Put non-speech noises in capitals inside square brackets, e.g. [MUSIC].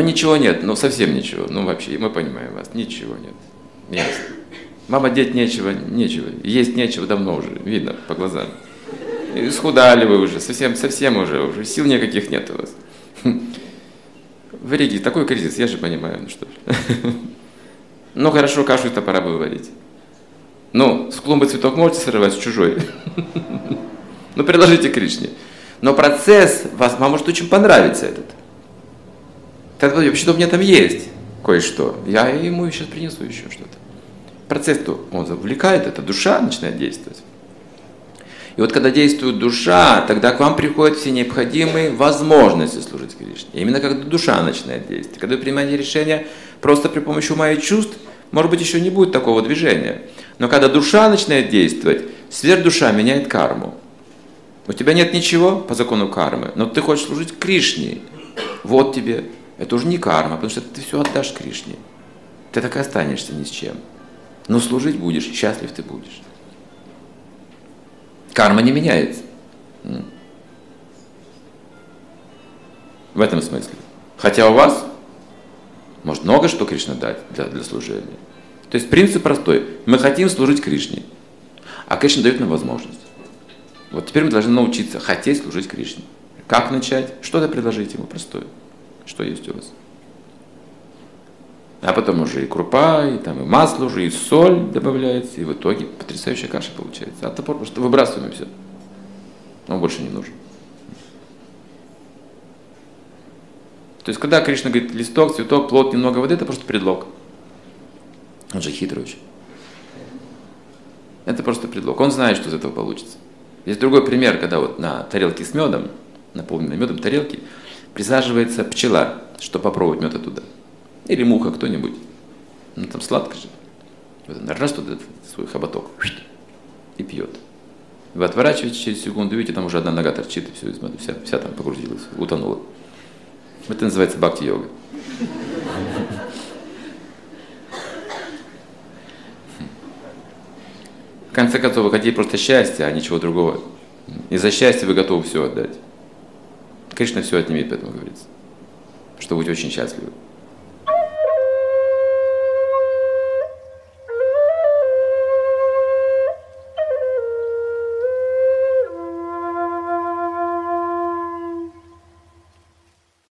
ничего нет, ну совсем ничего. Ну вообще, мы понимаем вас, ничего нет. Ясно. Мама, деть нечего, нечего. Есть нечего давно уже, видно по глазам. Исхудали вы уже, совсем, совсем уже, уже сил никаких нет у вас. В Риге такой кризис, я же понимаю, ну что [LAUGHS] Ну хорошо, кашу-то пора бы выводить. Ну, с клумбы цветок можете срывать, с чужой. [LAUGHS] Ну, предложите Кришне. Но процесс, вас, вам может очень понравиться этот. Тогда вообще-то у меня там есть кое-что. Я ему сейчас принесу еще что-то. Процесс-то он завлекает, это душа начинает действовать. И вот когда действует душа, тогда к вам приходят все необходимые возможности служить Кришне. Именно когда душа начинает действовать. Когда вы принимаете решение просто при помощи ума и чувств, может быть, еще не будет такого движения. Но когда душа начинает действовать, сверхдуша меняет карму. У тебя нет ничего по закону кармы, но ты хочешь служить Кришне. Вот тебе. Это уже не карма, потому что ты все отдашь Кришне. Ты так и останешься ни с чем. Но служить будешь, счастлив ты будешь. Карма не меняется. В этом смысле. Хотя у вас может много что Кришна дать для, для служения. То есть принцип простой. Мы хотим служить Кришне, а Кришна дает нам возможность. Вот теперь мы должны научиться хотеть служить Кришне. Как начать? Что-то предложить ему простое. Что есть у вас? А потом уже и крупа, и там и масло уже, и соль добавляется, и в итоге потрясающая каша получается. А топор просто выбрасываем и все. Он больше не нужен. То есть, когда Кришна говорит листок, цветок, плод, немного воды, это просто предлог. Он же хитрый очень. Это просто предлог. Он знает, что из этого получится. Есть другой пример, когда вот на тарелке с медом, наполненной медом тарелки, присаживается пчела, чтобы попробовать мед оттуда. Или муха кто-нибудь. Ну там сладко же. Вот она раз туда свой хоботок и пьет. Вы отворачиваетесь через секунду, видите, там уже одна нога торчит, и все, вся, вся там погрузилась, утонула. Это называется бхакти-йога. В конце концов, вы хотите просто счастья, а ничего другого. И за счастье вы готовы все отдать. Конечно, все отнимет, поэтому говорится. Что будете очень счастливы.